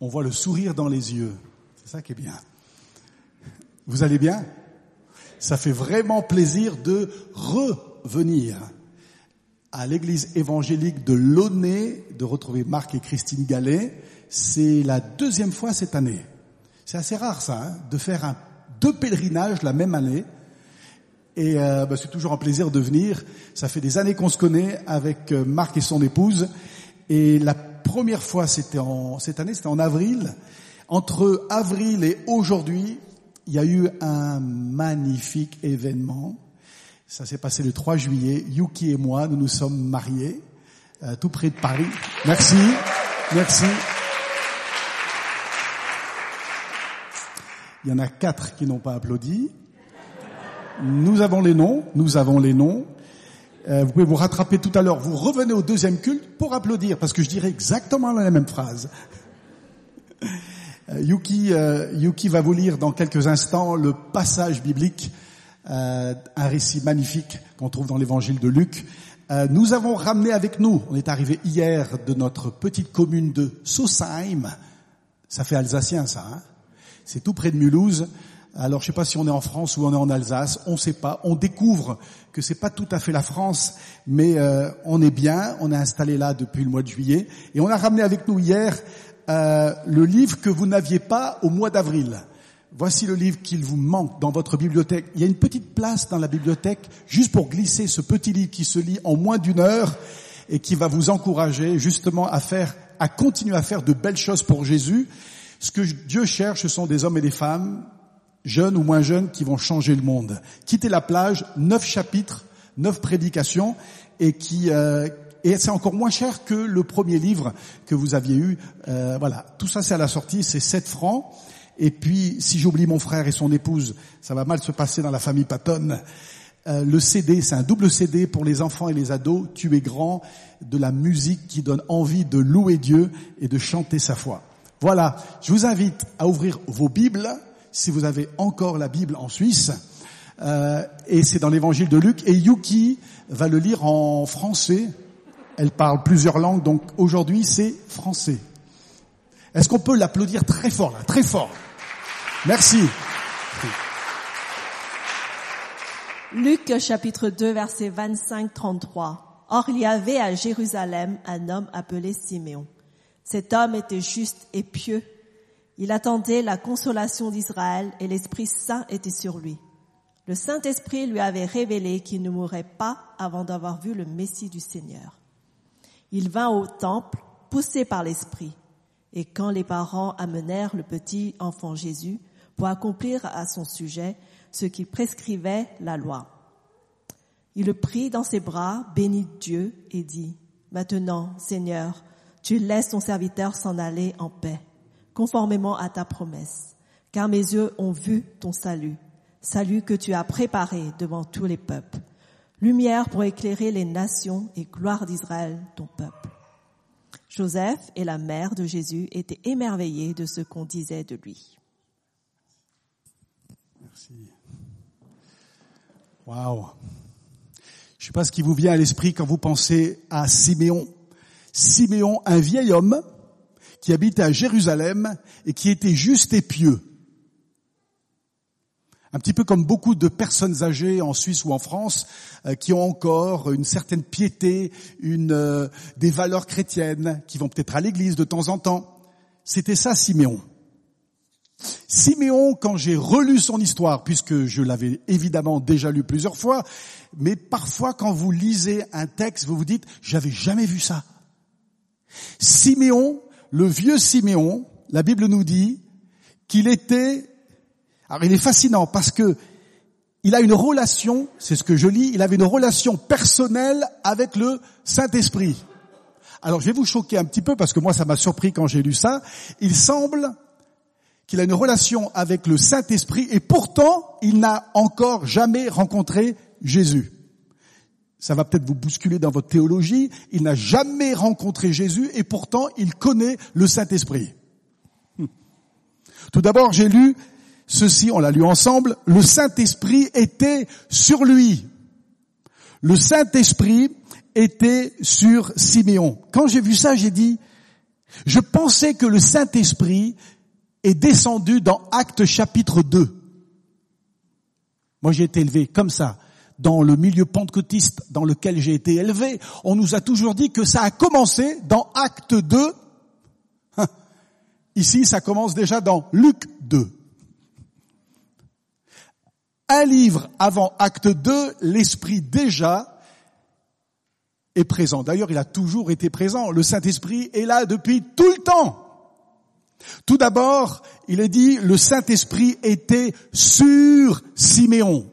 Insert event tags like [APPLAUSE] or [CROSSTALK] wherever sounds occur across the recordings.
on voit le sourire dans les yeux. C'est ça qui est bien. Vous allez bien? Ça fait vraiment plaisir de revenir à l'église évangélique de Launay, de retrouver Marc et Christine Gallet. C'est la deuxième fois cette année. C'est assez rare ça, hein, de faire deux pèlerinages la même année. Et euh, bah, c'est toujours un plaisir de venir. Ça fait des années qu'on se connaît avec euh, Marc et son épouse. Et la première fois, c'était en cette année, c'était en avril. Entre avril et aujourd'hui, il y a eu un magnifique événement. Ça s'est passé le 3 juillet. Yuki et moi, nous nous sommes mariés, euh, tout près de Paris. Merci, merci. Il y en a quatre qui n'ont pas applaudi. Nous avons les noms, nous avons les noms. Euh, vous pouvez vous rattraper tout à l'heure. Vous revenez au deuxième culte pour applaudir, parce que je dirais exactement la même phrase. Euh, Yuki, euh, Yuki va vous lire dans quelques instants le passage biblique, un récit magnifique qu'on trouve dans l'évangile de Luc. nous avons ramené avec nous, on est arrivé hier de notre petite commune de Sosheim. Ça fait alsacien ça, hein? C'est tout près de Mulhouse. Alors je sais pas si on est en France ou on est en Alsace, on ne sait pas. On découvre que c'est pas tout à fait la France, mais euh, on est bien. On est installé là depuis le mois de juillet et on a ramené avec nous hier euh, le livre que vous n'aviez pas au mois d'avril. Voici le livre qu'il vous manque dans votre bibliothèque. Il y a une petite place dans la bibliothèque juste pour glisser ce petit livre qui se lit en moins d'une heure et qui va vous encourager justement à faire, à continuer à faire de belles choses pour Jésus. Ce que Dieu cherche, ce sont des hommes et des femmes jeunes ou moins jeunes, qui vont changer le monde. Quitter la plage, neuf chapitres, neuf prédications, et qui euh, et c'est encore moins cher que le premier livre que vous aviez eu. Euh, voilà, tout ça c'est à la sortie, c'est 7 francs. Et puis, si j'oublie mon frère et son épouse, ça va mal se passer dans la famille Patton. Euh, le CD, c'est un double CD pour les enfants et les ados. Tu es grand, de la musique qui donne envie de louer Dieu et de chanter sa foi. Voilà, je vous invite à ouvrir vos Bibles si vous avez encore la Bible en Suisse. Euh, et c'est dans l'évangile de Luc. Et Yuki va le lire en français. Elle parle plusieurs langues, donc aujourd'hui c'est français. Est-ce qu'on peut l'applaudir très fort là, très fort Merci. Luc chapitre 2 verset 25-33. Or il y avait à Jérusalem un homme appelé Siméon. Cet homme était juste et pieux il attendait la consolation d'Israël et l'Esprit Saint était sur lui. Le Saint-Esprit lui avait révélé qu'il ne mourrait pas avant d'avoir vu le Messie du Seigneur. Il vint au temple, poussé par l'Esprit, et quand les parents amenèrent le petit enfant Jésus pour accomplir à son sujet ce qui prescrivait la loi, il le prit dans ses bras, bénit Dieu et dit, Maintenant, Seigneur, tu laisses ton serviteur s'en aller en paix conformément à ta promesse, car mes yeux ont vu ton salut, salut que tu as préparé devant tous les peuples, lumière pour éclairer les nations et gloire d'Israël, ton peuple. Joseph et la mère de Jésus étaient émerveillés de ce qu'on disait de lui. Merci. Waouh. Je sais pas ce qui vous vient à l'esprit quand vous pensez à Siméon. Siméon, un vieil homme, qui habitait à Jérusalem et qui était juste et pieux. Un petit peu comme beaucoup de personnes âgées en Suisse ou en France euh, qui ont encore une certaine piété, une, euh, des valeurs chrétiennes, qui vont peut-être à l'église de temps en temps. C'était ça Siméon. Siméon, quand j'ai relu son histoire, puisque je l'avais évidemment déjà lu plusieurs fois, mais parfois quand vous lisez un texte, vous vous dites, j'avais jamais vu ça. Siméon le vieux Siméon, la Bible nous dit qu'il était, alors il est fascinant parce que il a une relation, c'est ce que je lis, il avait une relation personnelle avec le Saint-Esprit. Alors je vais vous choquer un petit peu parce que moi ça m'a surpris quand j'ai lu ça. Il semble qu'il a une relation avec le Saint-Esprit et pourtant il n'a encore jamais rencontré Jésus ça va peut-être vous bousculer dans votre théologie, il n'a jamais rencontré Jésus et pourtant il connaît le Saint-Esprit. Tout d'abord, j'ai lu ceci, on l'a lu ensemble, le Saint-Esprit était sur lui. Le Saint-Esprit était sur Siméon. Quand j'ai vu ça, j'ai dit, Je pensais que le Saint-Esprit est descendu dans Actes chapitre 2. Moi j'ai été élevé comme ça. Dans le milieu pentecôtiste dans lequel j'ai été élevé, on nous a toujours dit que ça a commencé dans Acte 2. [LAUGHS] Ici, ça commence déjà dans Luc 2. Un livre avant Acte 2, l'Esprit déjà est présent. D'ailleurs, il a toujours été présent. Le Saint-Esprit est là depuis tout le temps. Tout d'abord, il est dit, le Saint-Esprit était sur Siméon.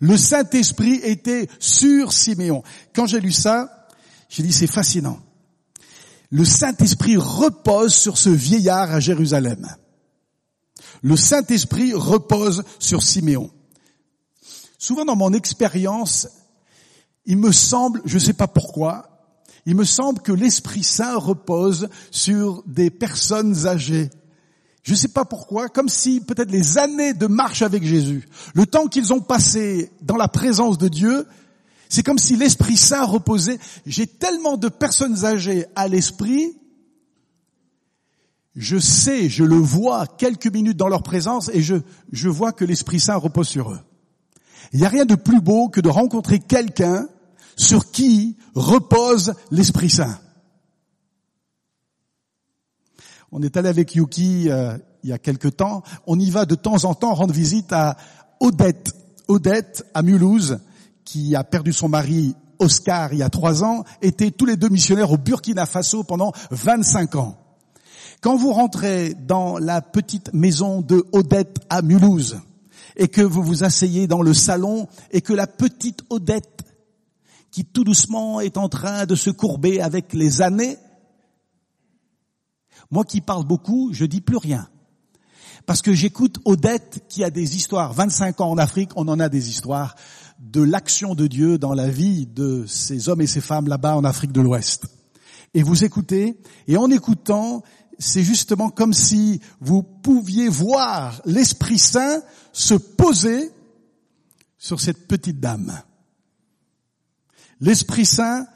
Le Saint-Esprit était sur Siméon. Quand j'ai lu ça, j'ai dit, c'est fascinant. Le Saint-Esprit repose sur ce vieillard à Jérusalem. Le Saint-Esprit repose sur Siméon. Souvent dans mon expérience, il me semble, je ne sais pas pourquoi, il me semble que l'Esprit Saint repose sur des personnes âgées. Je ne sais pas pourquoi, comme si peut-être les années de marche avec Jésus, le temps qu'ils ont passé dans la présence de Dieu, c'est comme si l'Esprit Saint reposait. J'ai tellement de personnes âgées à l'esprit, je sais, je le vois quelques minutes dans leur présence et je, je vois que l'Esprit Saint repose sur eux. Il n'y a rien de plus beau que de rencontrer quelqu'un sur qui repose l'Esprit Saint. On est allé avec Yuki euh, il y a quelque temps. On y va de temps en temps rendre visite à Odette. Odette à Mulhouse, qui a perdu son mari Oscar il y a trois ans, étaient tous les deux missionnaires au Burkina Faso pendant 25 ans. Quand vous rentrez dans la petite maison de Odette à Mulhouse et que vous vous asseyez dans le salon et que la petite Odette qui tout doucement est en train de se courber avec les années. Moi qui parle beaucoup, je dis plus rien. Parce que j'écoute Odette qui a des histoires. 25 ans en Afrique, on en a des histoires de l'action de Dieu dans la vie de ces hommes et ces femmes là-bas en Afrique de l'Ouest. Et vous écoutez, et en écoutant, c'est justement comme si vous pouviez voir l'Esprit Saint se poser sur cette petite dame l'Esprit Saint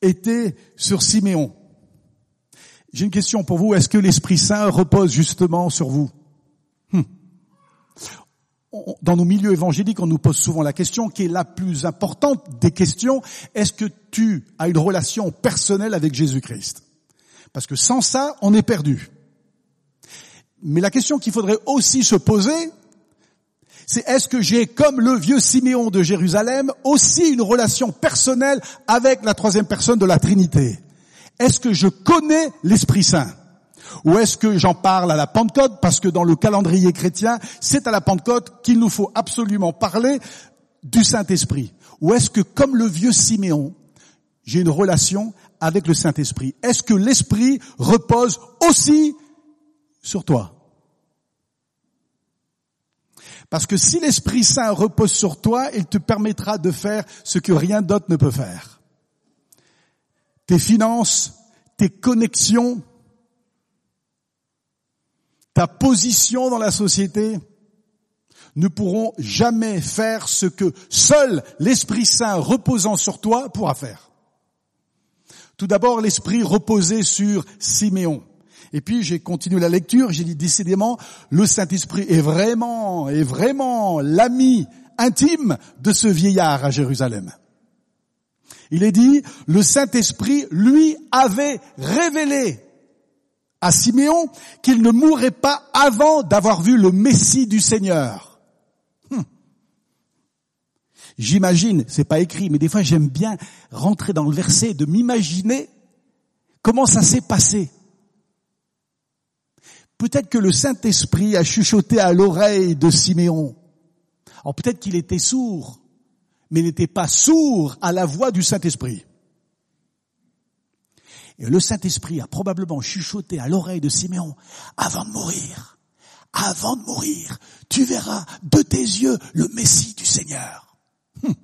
était sur Siméon. J'ai une question pour vous. Est-ce que l'Esprit Saint repose justement sur vous? Hmm. Dans nos milieux évangéliques, on nous pose souvent la question qui est la plus importante des questions. Est-ce que tu as une relation personnelle avec Jésus-Christ? Parce que sans ça, on est perdu. Mais la question qu'il faudrait aussi se poser, c'est est-ce que j'ai, comme le vieux Siméon de Jérusalem, aussi une relation personnelle avec la troisième personne de la Trinité? Est-ce que je connais l'Esprit Saint? Ou est-ce que j'en parle à la Pentecôte? Parce que dans le calendrier chrétien, c'est à la Pentecôte qu'il nous faut absolument parler du Saint-Esprit. Ou est-ce que comme le vieux Siméon, j'ai une relation avec le Saint-Esprit? Est-ce que l'Esprit repose aussi sur toi? Parce que si l'Esprit Saint repose sur toi, il te permettra de faire ce que rien d'autre ne peut faire. Tes finances, tes connexions, ta position dans la société ne pourront jamais faire ce que seul l'Esprit Saint reposant sur toi pourra faire. Tout d'abord, l'Esprit reposait sur Siméon. Et puis j'ai continué la lecture, j'ai dit décidément, le Saint-Esprit est vraiment, est vraiment l'ami intime de ce vieillard à Jérusalem. Il est dit, le Saint-Esprit lui avait révélé à Siméon qu'il ne mourrait pas avant d'avoir vu le Messie du Seigneur. Hum. J'imagine, c'est pas écrit, mais des fois j'aime bien rentrer dans le verset, de m'imaginer comment ça s'est passé. Peut-être que le Saint-Esprit a chuchoté à l'oreille de Siméon. Alors peut-être qu'il était sourd, mais il n'était pas sourd à la voix du Saint-Esprit. Et le Saint-Esprit a probablement chuchoté à l'oreille de Siméon, avant de mourir, avant de mourir, tu verras de tes yeux le Messie du Seigneur. Hum.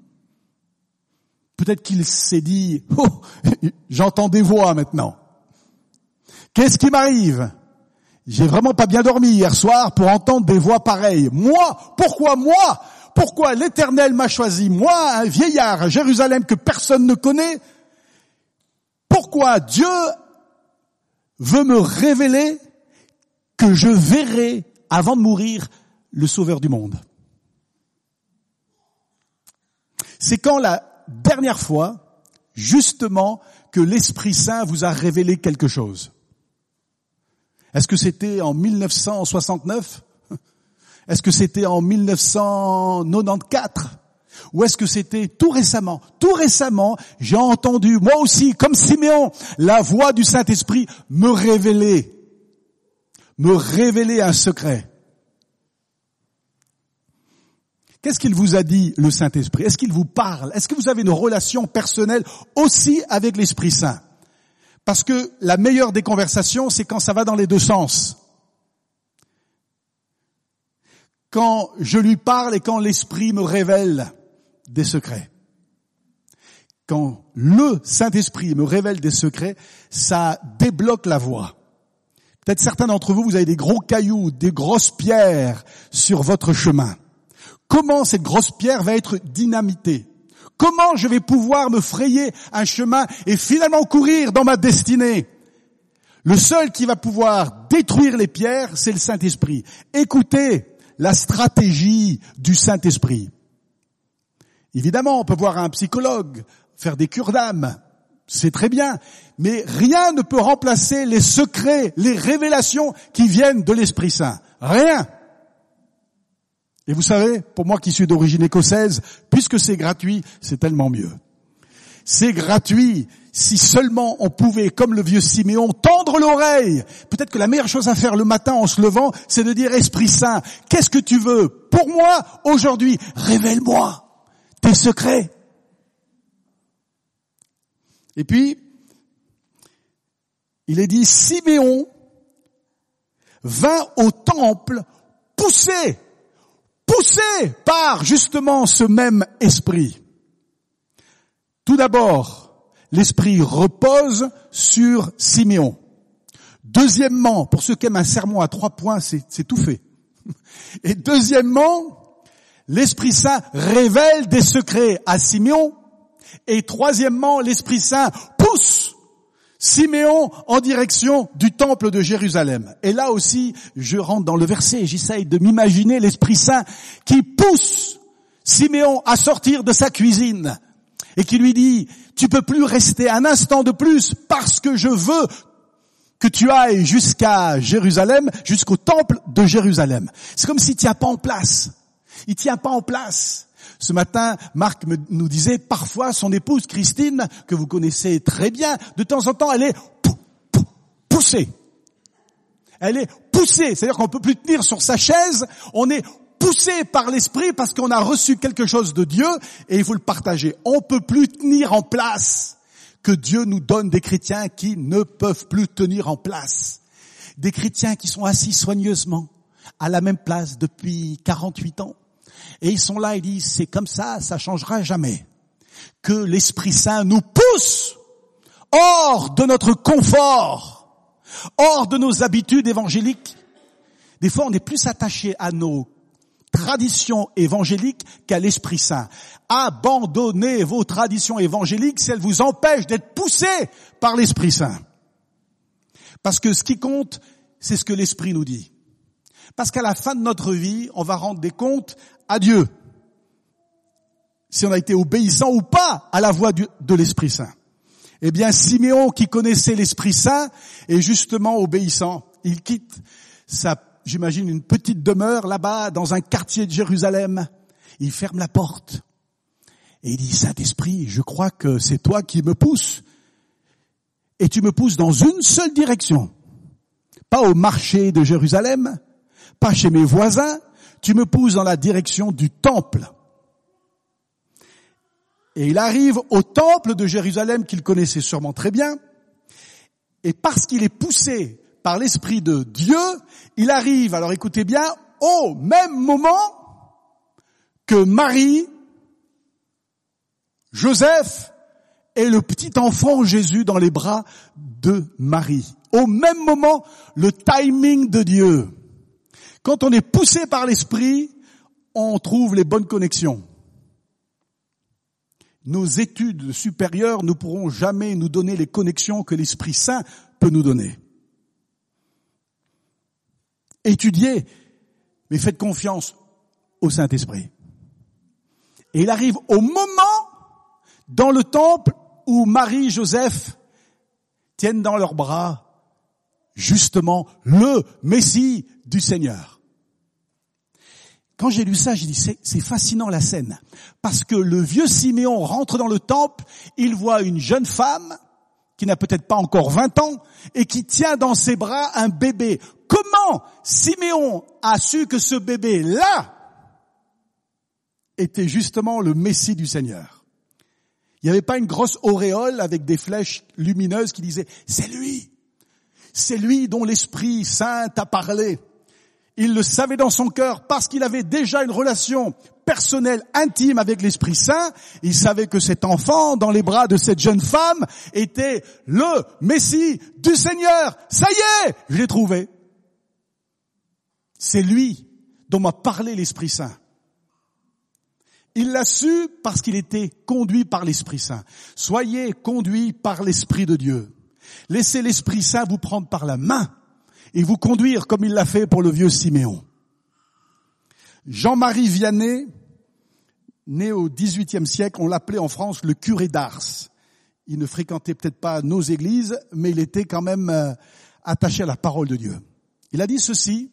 Peut-être qu'il s'est dit, oh, j'entends des voix maintenant. Qu'est-ce qui m'arrive? J'ai vraiment pas bien dormi hier soir pour entendre des voix pareilles. Moi, pourquoi moi Pourquoi l'Éternel m'a choisi Moi, un vieillard à Jérusalem que personne ne connaît? Pourquoi Dieu veut me révéler que je verrai avant de mourir le Sauveur du monde? C'est quand la dernière fois, justement, que l'Esprit Saint vous a révélé quelque chose. Est-ce que c'était en 1969 Est-ce que c'était en 1994 Ou est-ce que c'était tout récemment? Tout récemment, j'ai entendu, moi aussi, comme Siméon, la voix du Saint-Esprit me révéler, me révéler un secret. Qu'est-ce qu'il vous a dit, le Saint-Esprit? Est-ce qu'il vous parle? Est-ce que vous avez une relation personnelle aussi avec l'Esprit Saint? Parce que la meilleure des conversations, c'est quand ça va dans les deux sens. Quand je lui parle et quand l'Esprit me révèle des secrets. Quand le Saint-Esprit me révèle des secrets, ça débloque la voie. Peut-être certains d'entre vous, vous avez des gros cailloux, des grosses pierres sur votre chemin. Comment cette grosse pierre va être dynamitée? Comment je vais pouvoir me frayer un chemin et finalement courir dans ma destinée? Le seul qui va pouvoir détruire les pierres, c'est le Saint-Esprit. Écoutez la stratégie du Saint-Esprit. Évidemment, on peut voir un psychologue, faire des cures d'âme, c'est très bien, mais rien ne peut remplacer les secrets, les révélations qui viennent de l'Esprit Saint. Rien. Et vous savez, pour moi qui suis d'origine écossaise, puisque c'est gratuit, c'est tellement mieux. C'est gratuit. Si seulement on pouvait, comme le vieux Siméon, tendre l'oreille. Peut-être que la meilleure chose à faire le matin en se levant, c'est de dire Esprit Saint, qu'est-ce que tu veux pour moi aujourd'hui? Révèle-moi tes secrets. Et puis, il est dit, Siméon vint au temple poussé poussé par justement ce même esprit. Tout d'abord, l'esprit repose sur Siméon. Deuxièmement, pour ceux qui aiment un sermon à trois points, c'est tout fait. [LAUGHS] Et deuxièmement, l'Esprit Saint révèle des secrets à Siméon. Et troisièmement, l'Esprit Saint pousse Siméon en direction du temple de Jérusalem. Et là aussi, je rentre dans le verset et j'essaye de m'imaginer l'Esprit Saint qui pousse Siméon à sortir de sa cuisine et qui lui dit, tu peux plus rester un instant de plus parce que je veux que tu ailles jusqu'à Jérusalem, jusqu'au temple de Jérusalem. C'est comme s'il tient pas en place. Il tient pas en place. Ce matin, Marc nous disait, parfois son épouse Christine, que vous connaissez très bien, de temps en temps, elle est poussée. Elle est poussée, c'est-à-dire qu'on peut plus tenir sur sa chaise, on est poussé par l'esprit parce qu'on a reçu quelque chose de Dieu et il faut le partager. On peut plus tenir en place que Dieu nous donne des chrétiens qui ne peuvent plus tenir en place. Des chrétiens qui sont assis soigneusement à la même place depuis 48 ans et ils sont là, ils disent, c'est comme ça, ça changera jamais. Que l'Esprit Saint nous pousse hors de notre confort, hors de nos habitudes évangéliques. Des fois, on est plus attaché à nos traditions évangéliques qu'à l'Esprit Saint. Abandonnez vos traditions évangéliques si elles vous empêchent d'être poussés par l'Esprit Saint. Parce que ce qui compte, c'est ce que l'Esprit nous dit. Parce qu'à la fin de notre vie, on va rendre des comptes à Dieu. Si on a été obéissant ou pas à la voix de l'Esprit Saint. Eh bien, Siméon, qui connaissait l'Esprit Saint, est justement obéissant. Il quitte sa, j'imagine, une petite demeure là-bas, dans un quartier de Jérusalem. Il ferme la porte. Et il dit, Saint-Esprit, je crois que c'est toi qui me pousses. Et tu me pousses dans une seule direction. Pas au marché de Jérusalem, pas chez mes voisins, tu me pousses dans la direction du temple. Et il arrive au temple de Jérusalem qu'il connaissait sûrement très bien. Et parce qu'il est poussé par l'Esprit de Dieu, il arrive, alors écoutez bien, au même moment que Marie, Joseph et le petit enfant Jésus dans les bras de Marie. Au même moment, le timing de Dieu. Quand on est poussé par l'esprit, on trouve les bonnes connexions. Nos études supérieures ne pourront jamais nous donner les connexions que l'Esprit Saint peut nous donner. Étudiez, mais faites confiance au Saint-Esprit. Et il arrive au moment dans le temple où Marie, Joseph tiennent dans leurs bras justement le Messie du Seigneur. Quand j'ai lu ça, j'ai dit c'est fascinant la scène parce que le vieux Siméon rentre dans le temple, il voit une jeune femme qui n'a peut-être pas encore 20 ans et qui tient dans ses bras un bébé. Comment Siméon a su que ce bébé là était justement le Messie du Seigneur? Il n'y avait pas une grosse auréole avec des flèches lumineuses qui disaient c'est lui, c'est lui dont l'Esprit Saint a parlé. Il le savait dans son cœur parce qu'il avait déjà une relation personnelle, intime avec l'Esprit Saint. Il savait que cet enfant dans les bras de cette jeune femme était le Messie du Seigneur. Ça y est, je l'ai trouvé. C'est lui dont m'a parlé l'Esprit Saint. Il l'a su parce qu'il était conduit par l'Esprit Saint. Soyez conduits par l'Esprit de Dieu. Laissez l'Esprit Saint vous prendre par la main et vous conduire comme il l'a fait pour le vieux Siméon. Jean-Marie Vianney, né au XVIIIe siècle, on l'appelait en France le curé d'Ars. Il ne fréquentait peut-être pas nos églises, mais il était quand même euh, attaché à la parole de Dieu. Il a dit ceci,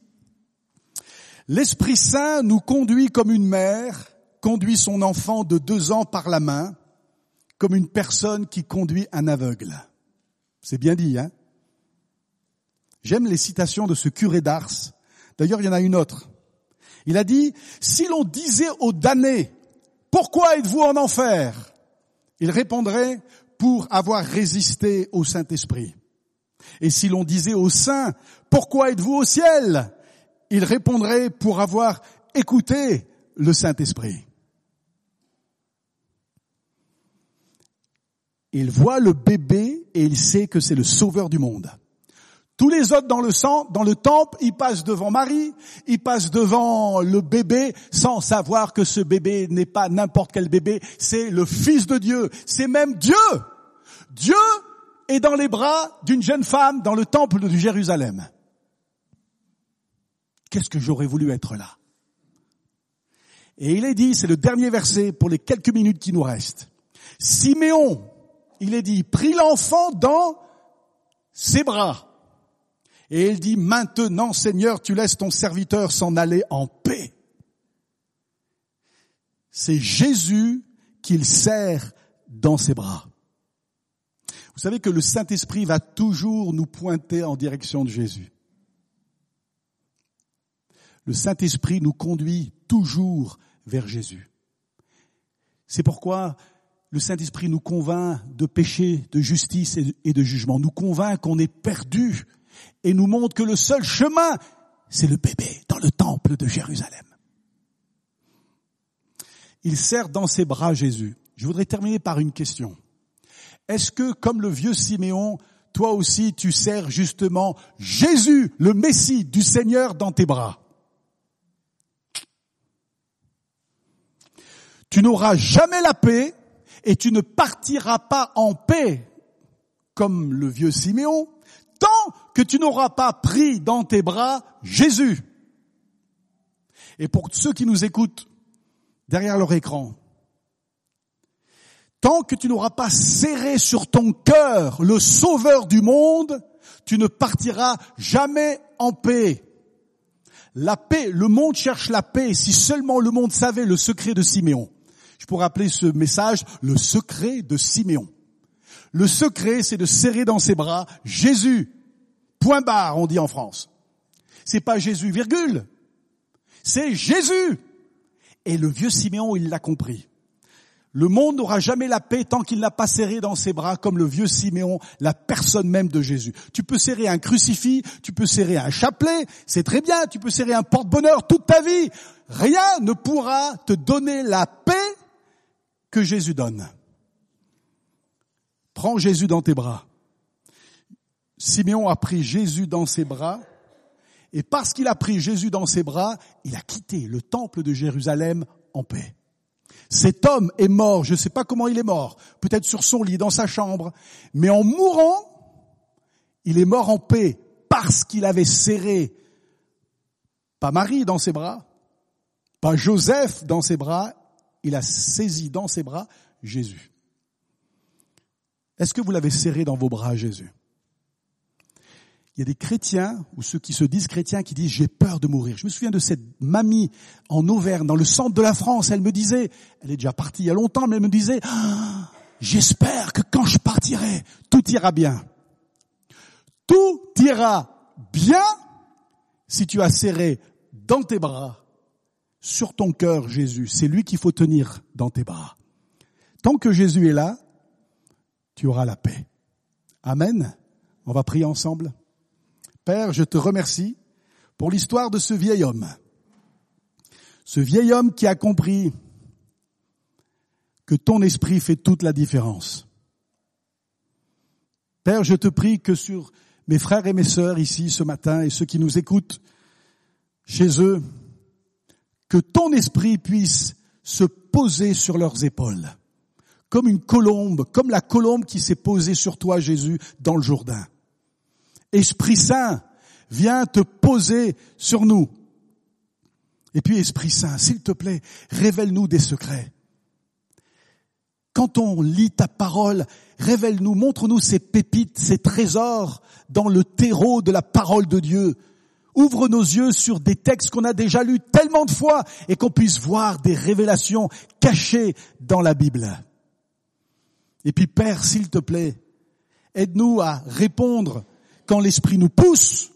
L'Esprit Saint nous conduit comme une mère conduit son enfant de deux ans par la main, comme une personne qui conduit un aveugle. C'est bien dit, hein? J'aime les citations de ce curé d'Ars. D'ailleurs, il y en a une autre. Il a dit, si l'on disait aux damnés, pourquoi êtes-vous en enfer? Il répondrait, pour avoir résisté au Saint-Esprit. Et si l'on disait aux saints, pourquoi êtes-vous au ciel? Il répondrait, pour avoir écouté le Saint-Esprit. Il voit le bébé et il sait que c'est le sauveur du monde. Tous les autres dans le sang, dans le temple, ils passent devant Marie, ils passent devant le bébé sans savoir que ce bébé n'est pas n'importe quel bébé, c'est le Fils de Dieu, c'est même Dieu. Dieu est dans les bras d'une jeune femme dans le temple de Jérusalem. Qu'est-ce que j'aurais voulu être là? Et il est dit, c'est le dernier verset pour les quelques minutes qui nous restent. Siméon, il est dit, prit l'enfant dans ses bras et il dit, maintenant Seigneur, tu laisses ton serviteur s'en aller en paix. C'est Jésus qu'il serre dans ses bras. Vous savez que le Saint-Esprit va toujours nous pointer en direction de Jésus. Le Saint-Esprit nous conduit toujours vers Jésus. C'est pourquoi le Saint-Esprit nous convainc de péché, de justice et de jugement, nous convainc qu'on est perdu et nous montre que le seul chemin, c'est le bébé dans le temple de Jérusalem. Il serre dans ses bras Jésus. Je voudrais terminer par une question. Est-ce que, comme le vieux Siméon, toi aussi tu sers justement Jésus, le Messie du Seigneur, dans tes bras? Tu n'auras jamais la paix et tu ne partiras pas en paix comme le vieux Siméon tant que tu n'auras pas pris dans tes bras Jésus. Et pour ceux qui nous écoutent derrière leur écran, tant que tu n'auras pas serré sur ton cœur le sauveur du monde, tu ne partiras jamais en paix. La paix, le monde cherche la paix. Si seulement le monde savait le secret de Siméon. Je pourrais appeler ce message le secret de Siméon. Le secret, c'est de serrer dans ses bras Jésus. Point barre, on dit en France. C'est pas Jésus, virgule. C'est Jésus. Et le vieux Siméon, il l'a compris. Le monde n'aura jamais la paix tant qu'il n'a pas serré dans ses bras, comme le vieux Siméon, la personne même de Jésus. Tu peux serrer un crucifix, tu peux serrer un chapelet, c'est très bien, tu peux serrer un porte-bonheur toute ta vie. Rien ne pourra te donner la paix que Jésus donne. Prends Jésus dans tes bras. Siméon a pris Jésus dans ses bras, et parce qu'il a pris Jésus dans ses bras, il a quitté le temple de Jérusalem en paix. Cet homme est mort, je ne sais pas comment il est mort, peut-être sur son lit, dans sa chambre, mais en mourant, il est mort en paix parce qu'il avait serré Pas Marie dans ses bras, pas Joseph dans ses bras, il a saisi dans ses bras Jésus. Est-ce que vous l'avez serré dans vos bras, Jésus? Il y a des chrétiens, ou ceux qui se disent chrétiens, qui disent j'ai peur de mourir. Je me souviens de cette mamie en Auvergne, dans le centre de la France, elle me disait, elle est déjà partie il y a longtemps, mais elle me disait, ah, j'espère que quand je partirai, tout ira bien. Tout ira bien si tu as serré dans tes bras, sur ton cœur Jésus. C'est lui qu'il faut tenir dans tes bras. Tant que Jésus est là, tu auras la paix. Amen. On va prier ensemble. Père, je te remercie pour l'histoire de ce vieil homme. Ce vieil homme qui a compris que ton esprit fait toute la différence. Père, je te prie que sur mes frères et mes sœurs ici ce matin et ceux qui nous écoutent chez eux, que ton esprit puisse se poser sur leurs épaules, comme une colombe, comme la colombe qui s'est posée sur toi, Jésus, dans le Jourdain. Esprit Saint, viens te poser sur nous. Et puis, Esprit Saint, s'il te plaît, révèle-nous des secrets. Quand on lit ta parole, révèle-nous, montre-nous ces pépites, ces trésors dans le terreau de la parole de Dieu. Ouvre nos yeux sur des textes qu'on a déjà lus tellement de fois et qu'on puisse voir des révélations cachées dans la Bible. Et puis Père, s'il te plaît, aide-nous à répondre quand l'Esprit nous pousse,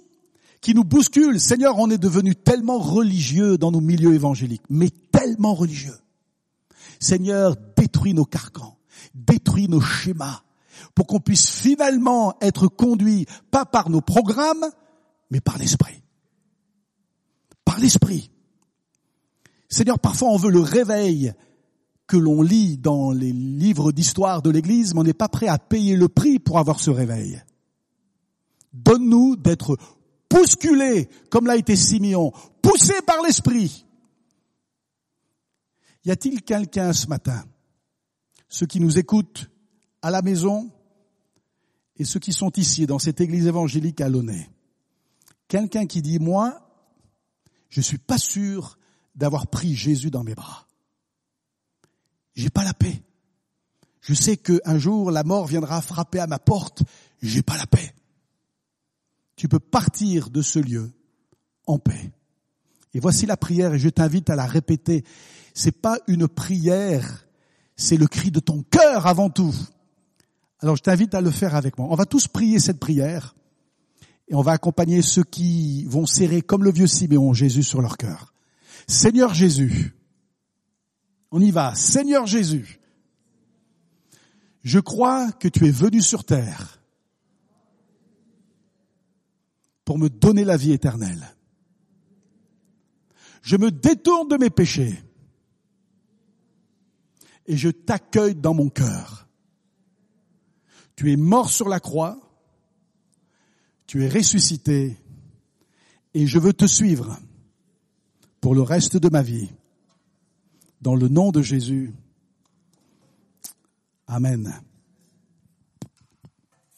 qui nous bouscule. Seigneur, on est devenu tellement religieux dans nos milieux évangéliques, mais tellement religieux. Seigneur, détruis nos carcans, détruis nos schémas, pour qu'on puisse finalement être conduit, pas par nos programmes, mais par l'Esprit. Par l'Esprit. Seigneur, parfois on veut le réveil que l'on lit dans les livres d'histoire de l'Église, mais on n'est pas prêt à payer le prix pour avoir ce réveil. Donne-nous d'être bousculés, comme l'a été Simeon, poussés par l'Esprit, y a-t-il quelqu'un ce matin, ceux qui nous écoutent à la maison et ceux qui sont ici dans cette église évangélique à Launay, quelqu'un qui dit, moi, je suis pas sûr d'avoir pris Jésus dans mes bras. J'ai pas la paix. Je sais qu'un jour la mort viendra frapper à ma porte. J'ai pas la paix. Tu peux partir de ce lieu en paix. Et voici la prière et je t'invite à la répéter c'est pas une prière, c'est le cri de ton cœur avant tout. Alors je t'invite à le faire avec moi. On va tous prier cette prière et on va accompagner ceux qui vont serrer comme le vieux Siméon Jésus sur leur cœur. Seigneur Jésus, on y va. Seigneur Jésus, je crois que tu es venu sur terre pour me donner la vie éternelle. Je me détourne de mes péchés et je t'accueille dans mon cœur. Tu es mort sur la croix, tu es ressuscité, et je veux te suivre pour le reste de ma vie. Dans le nom de Jésus. Amen.